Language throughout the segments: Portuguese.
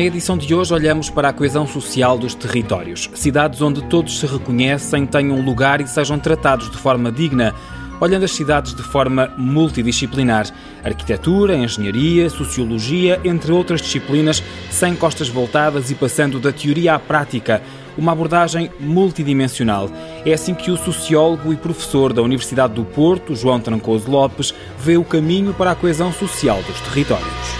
Na edição de hoje olhamos para a coesão social dos territórios. Cidades onde todos se reconhecem, tenham lugar e sejam tratados de forma digna olhando as cidades de forma multidisciplinar. Arquitetura, engenharia, sociologia, entre outras disciplinas, sem costas voltadas e passando da teoria à prática. Uma abordagem multidimensional. É assim que o sociólogo e professor da Universidade do Porto, João Trancoso Lopes, vê o caminho para a coesão social dos territórios.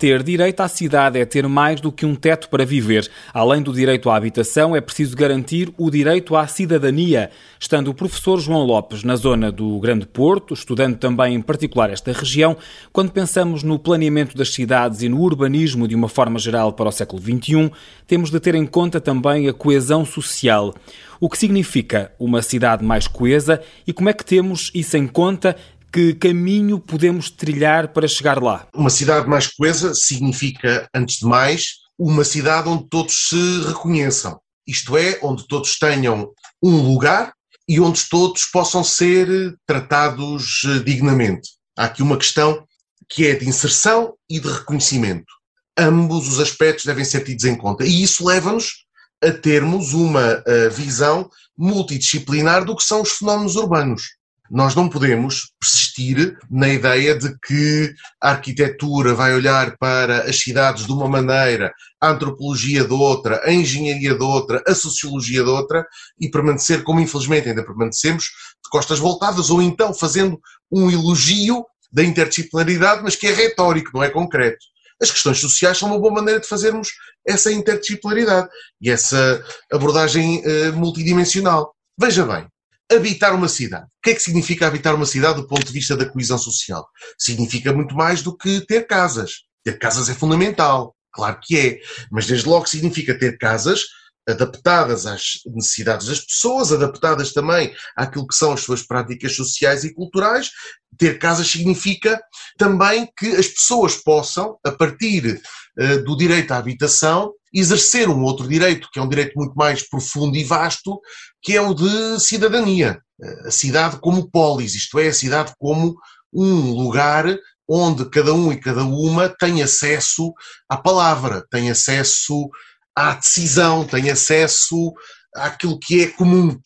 Ter direito à cidade é ter mais do que um teto para viver. Além do direito à habitação, é preciso garantir o direito à cidadania. Estando o professor João Lopes na zona do Grande Porto, estudando também em particular esta região, quando pensamos no planeamento das cidades e no urbanismo de uma forma geral para o século XXI, temos de ter em conta também a coesão social. O que significa uma cidade mais coesa e como é que temos isso em conta que caminho podemos trilhar para chegar lá? Uma cidade mais coesa significa, antes de mais, uma cidade onde todos se reconheçam. Isto é, onde todos tenham um lugar e onde todos possam ser tratados eh, dignamente. Há aqui uma questão que é de inserção e de reconhecimento. Ambos os aspectos devem ser tidos em conta. E isso leva-nos a termos uma uh, visão multidisciplinar do que são os fenómenos urbanos. Nós não podemos persistir na ideia de que a arquitetura vai olhar para as cidades de uma maneira, a antropologia de outra, a engenharia de outra, a sociologia de outra e permanecer como infelizmente ainda permanecemos de costas voltadas ou então fazendo um elogio da interdisciplinaridade, mas que é retórico, não é concreto. As questões sociais são uma boa maneira de fazermos essa interdisciplinaridade e essa abordagem uh, multidimensional. Veja bem, habitar uma cidade. O que é que significa habitar uma cidade do ponto de vista da coesão social? Significa muito mais do que ter casas. Ter casas é fundamental, claro que é, mas desde logo significa ter casas adaptadas às necessidades das pessoas, adaptadas também àquilo que são as suas práticas sociais e culturais. Ter casas significa também que as pessoas possam, a partir uh, do direito à habitação, exercer um outro direito, que é um direito muito mais profundo e vasto, que é o de cidadania. A cidade como polis, isto é, a cidade como um lugar onde cada um e cada uma tem acesso à palavra, tem acesso à decisão, tem acesso àquilo que é comum.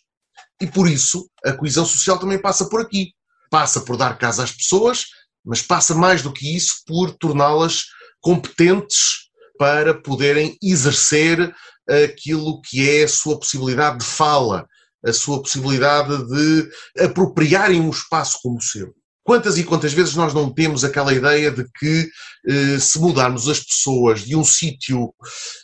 E por isso a coesão social também passa por aqui. Passa por dar casa às pessoas, mas passa mais do que isso por torná-las competentes para poderem exercer aquilo que é a sua possibilidade de fala, a sua possibilidade de apropriarem um espaço como seu. Quantas e quantas vezes nós não temos aquela ideia de que eh, se mudarmos as pessoas de um sítio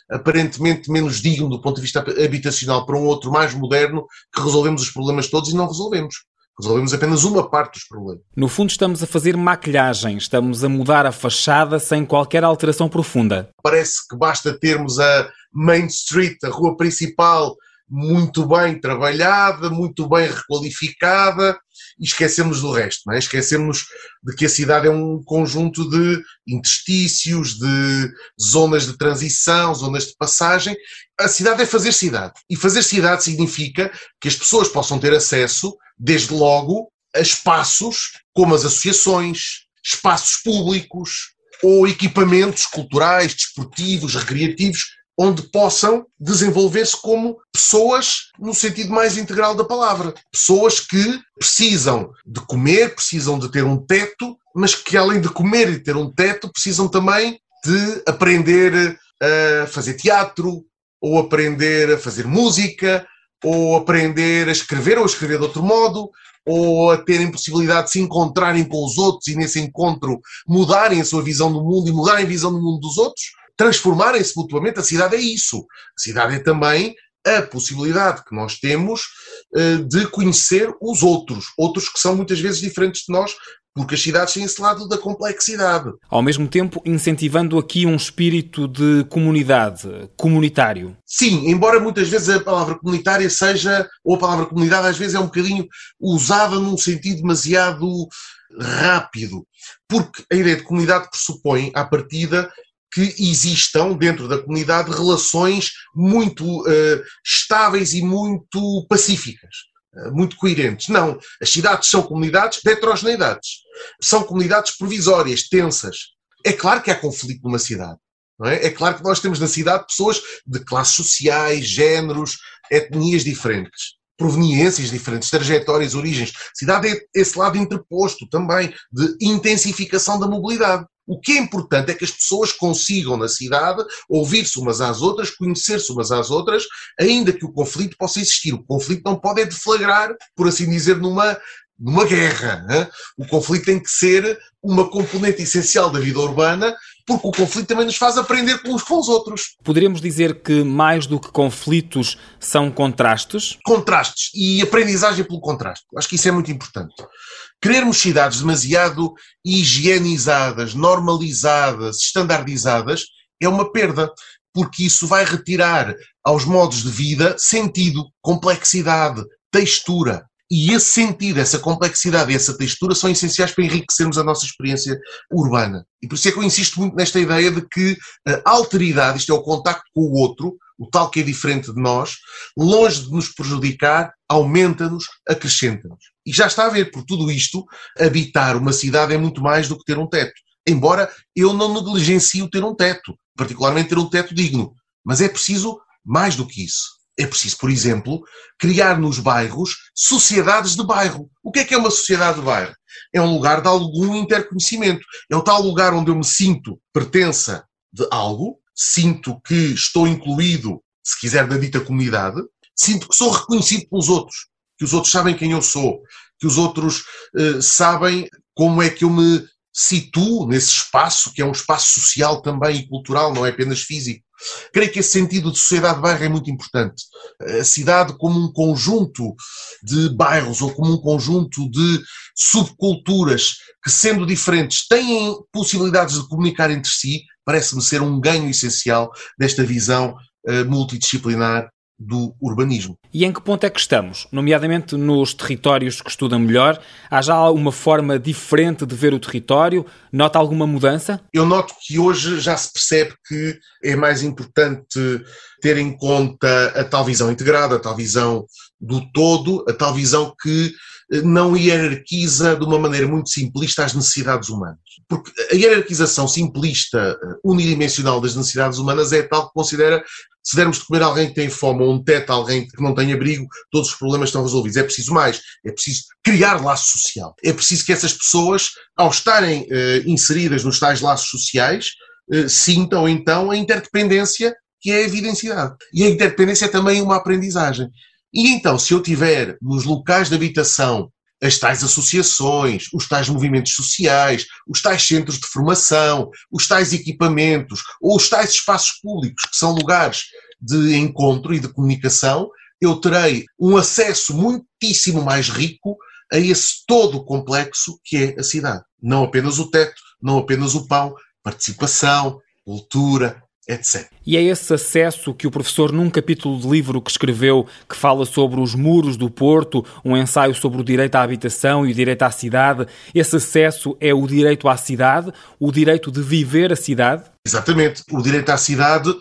aparentemente menos digno do ponto de vista habitacional para um outro mais moderno, que resolvemos os problemas todos e não resolvemos. Resolvemos apenas uma parte dos problemas. No fundo, estamos a fazer maquilhagem, estamos a mudar a fachada sem qualquer alteração profunda. Parece que basta termos a Main Street, a rua principal, muito bem trabalhada, muito bem requalificada e esquecemos do resto, não é? esquecemos de que a cidade é um conjunto de interstícios, de zonas de transição, zonas de passagem. A cidade é fazer cidade e fazer cidade significa que as pessoas possam ter acesso, desde logo, a espaços como as associações, espaços públicos ou equipamentos culturais, desportivos, recreativos onde possam desenvolver-se como pessoas no sentido mais integral da palavra. Pessoas que precisam de comer, precisam de ter um teto, mas que além de comer e ter um teto, precisam também de aprender a fazer teatro, ou aprender a fazer música, ou aprender a escrever ou a escrever de outro modo, ou a terem possibilidade de se encontrarem com os outros e nesse encontro mudarem a sua visão do mundo e mudarem a visão do mundo dos outros, transformarem-se mutuamente. A cidade é isso. A cidade é também a possibilidade que nós temos eh, de conhecer os outros, outros que são muitas vezes diferentes de nós, porque as cidades têm esse lado da complexidade. Ao mesmo tempo, incentivando aqui um espírito de comunidade, comunitário. Sim, embora muitas vezes a palavra comunitária seja, ou a palavra comunidade às vezes é um bocadinho usada num sentido demasiado rápido, porque a ideia de comunidade pressupõe, à partida, que existam dentro da comunidade relações muito uh, estáveis e muito pacíficas. Muito coerentes. Não. As cidades são comunidades de heterogeneidades. São comunidades provisórias, tensas. É claro que há conflito numa cidade. É? é? claro que nós temos na cidade pessoas de classes sociais, géneros, etnias diferentes, proveniências diferentes, trajetórias, origens. A cidade é esse lado interposto também de intensificação da mobilidade. O que é importante é que as pessoas consigam na cidade ouvir-se umas às outras, conhecer-se umas às outras, ainda que o conflito possa existir. O conflito não pode é deflagrar, por assim dizer, numa, numa guerra. Né? O conflito tem que ser uma componente essencial da vida urbana, porque o conflito também nos faz aprender uns com os outros. Poderíamos dizer que mais do que conflitos são contrastes? Contrastes e aprendizagem pelo contraste. Acho que isso é muito importante. Querermos cidades demasiado higienizadas, normalizadas, standardizadas, é uma perda, porque isso vai retirar aos modos de vida sentido, complexidade, textura. E esse sentido, essa complexidade e essa textura são essenciais para enriquecermos a nossa experiência urbana. E por isso é que eu insisto muito nesta ideia de que a alteridade, isto é o contacto com o outro, o tal que é diferente de nós, longe de nos prejudicar, aumenta-nos, acrescenta-nos. E já está a ver, por tudo isto, habitar uma cidade é muito mais do que ter um teto. Embora eu não negligencie ter um teto, particularmente ter um teto digno. Mas é preciso mais do que isso. É preciso, por exemplo, criar nos bairros sociedades de bairro. O que é que é uma sociedade de bairro? É um lugar de algum interconhecimento. É o tal lugar onde eu me sinto pertença de algo, sinto que estou incluído, se quiser, da dita comunidade, sinto que sou reconhecido pelos outros, que os outros sabem quem eu sou, que os outros uh, sabem como é que eu me situo nesse espaço, que é um espaço social também e cultural, não é apenas físico. Creio que esse sentido de sociedade de bairro é muito importante. A cidade como um conjunto de bairros ou como um conjunto de subculturas que, sendo diferentes, têm possibilidades de comunicar entre si, parece-me ser um ganho essencial desta visão uh, multidisciplinar do urbanismo. E em que ponto é que estamos? Nomeadamente nos territórios que estudam melhor, há já uma forma diferente de ver o território? Nota alguma mudança? Eu noto que hoje já se percebe que é mais importante ter em conta a tal visão integrada, a tal visão do todo, a tal visão que não hierarquiza de uma maneira muito simplista as necessidades humanas. Porque a hierarquização simplista, unidimensional das necessidades humanas é tal que considera se dermos de comer a alguém que tem fome ou um teto a alguém que não tem abrigo, todos os problemas estão resolvidos. É preciso mais, é preciso criar laço social. É preciso que essas pessoas, ao estarem uh, inseridas nos tais laços sociais, uh, sintam então a interdependência que é a evidenciada. E a interdependência é também uma aprendizagem. E então, se eu tiver nos locais de habitação as tais associações, os tais movimentos sociais, os tais centros de formação, os tais equipamentos ou os tais espaços públicos, que são lugares de encontro e de comunicação, eu terei um acesso muitíssimo mais rico a esse todo complexo que é a cidade. Não apenas o teto, não apenas o pão, participação, cultura, etc. E é esse acesso que o professor, num capítulo de livro que escreveu, que fala sobre os muros do Porto, um ensaio sobre o direito à habitação e o direito à cidade, esse acesso é o direito à cidade, o direito de viver a cidade? Exatamente. O direito à cidade,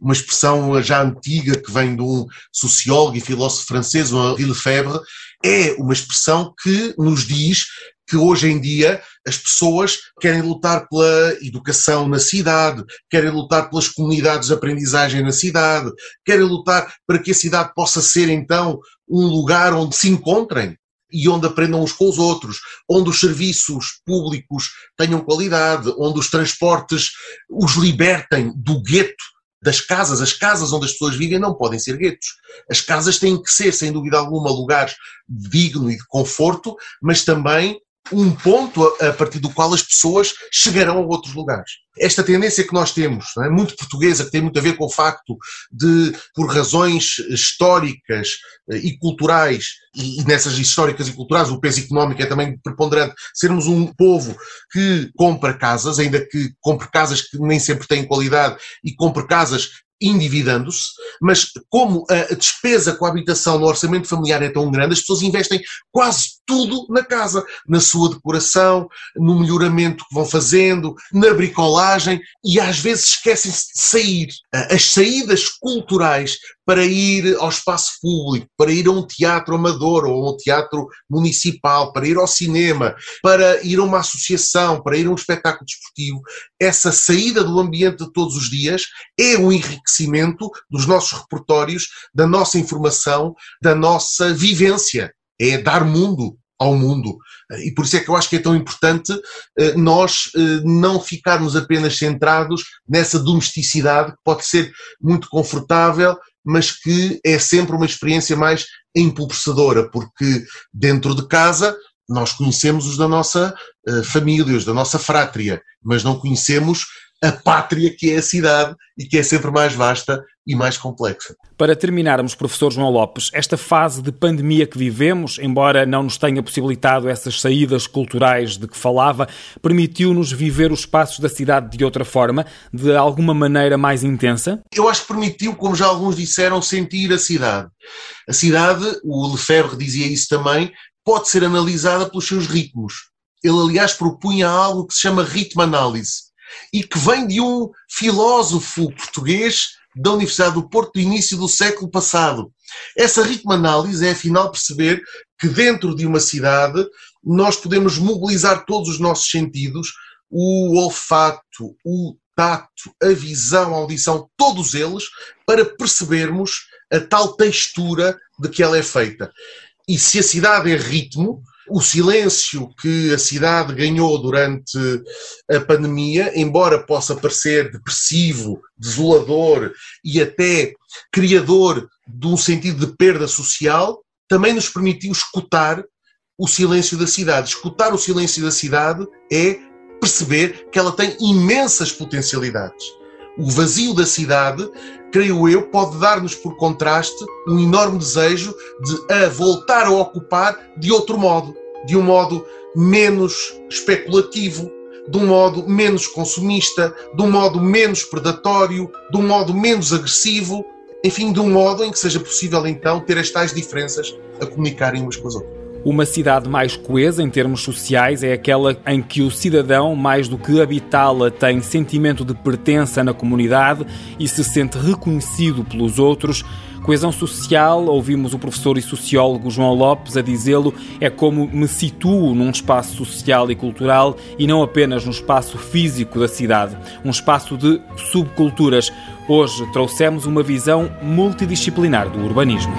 uma expressão já antiga que vem de um sociólogo e filósofo francês, o Henri Lefebvre, é uma expressão que nos diz que hoje em dia as pessoas querem lutar pela educação na cidade, querem lutar pelas comunidades de aprendizagem na cidade, querem lutar para que a cidade possa ser então um lugar onde se encontrem e onde aprendam uns com os outros, onde os serviços públicos tenham qualidade, onde os transportes os libertem do gueto das casas. As casas onde as pessoas vivem não podem ser guetos. As casas têm que ser, sem dúvida alguma, lugares digno e de conforto, mas também um ponto a, partir do qual as pessoas chegarão a outros lugares. Esta tendência que nós temos, é? muito portuguesa, que tem muito a ver com o facto de, por razões históricas eh, e culturais, e nessas históricas e culturais o peso económico é também preponderante, sermos um povo que compra casas, ainda que compre casas que nem sempre têm qualidade e compre casas endividando-se, mas como a despesa com a habitação no orçamento familiar é tão grande, as pessoas investem quase tudo na casa, na sua decoração, no melhoramento que vão fazendo, na bricolagem e às vezes esquecem-se de sair. As saídas culturais para ir ao espaço público, para ir a um teatro amador ou a um teatro municipal, para ir ao cinema, para ir a uma associação, para ir a um espetáculo desportivo, essa saída do ambiente de todos os dias é um enriquecimento dos nossos repertórios, da nossa informação, da nossa vivência. É dar mundo ao mundo. E por isso é que eu acho que é tão importante eh, nós eh, não ficarmos apenas centrados nessa domesticidade, que pode ser muito confortável, mas que é sempre uma experiência mais empobrecedora, porque dentro de casa nós conhecemos os da nossa família, os da nossa frátria, mas não conhecemos a pátria que é a cidade e que é sempre mais vasta e mais complexa. Para terminarmos, professor João Lopes, esta fase de pandemia que vivemos, embora não nos tenha possibilitado essas saídas culturais de que falava, permitiu-nos viver os espaços da cidade de outra forma, de alguma maneira mais intensa? Eu acho que permitiu, como já alguns disseram, sentir a cidade. A cidade, o Lefebvre dizia isso também, pode ser analisada pelos seus ritmos. Ele, aliás, propunha algo que se chama ritmo-análise e que vem de um filósofo português da Universidade do Porto do início do século passado. Essa ritmo-análise é, afinal, perceber que dentro de uma cidade nós podemos mobilizar todos os nossos sentidos, o olfato, o tato, a visão, a audição, todos eles, para percebermos a tal textura de que ela é feita. E se a cidade é ritmo, o silêncio que a cidade ganhou durante a pandemia, embora possa parecer depressivo, desolador e até criador de um sentido de perda social, também nos permitiu escutar o silêncio da cidade. Escutar o silêncio da cidade é perceber que ela tem imensas potencialidades. O vazio da cidade, creio eu, pode dar-nos por contraste um enorme desejo de a voltar a ocupar de outro modo de um modo menos especulativo, de um modo menos consumista, de um modo menos predatório, de um modo menos agressivo, enfim, de um modo em que seja possível então ter as tais diferenças a comunicarem umas com as outras. Uma cidade mais coesa em termos sociais é aquela em que o cidadão, mais do que habitá-la, tem sentimento de pertença na comunidade e se sente reconhecido pelos outros. Coesão social, ouvimos o professor e sociólogo João Lopes a dizê-lo, é como me situo num espaço social e cultural e não apenas no espaço físico da cidade, um espaço de subculturas. Hoje trouxemos uma visão multidisciplinar do urbanismo.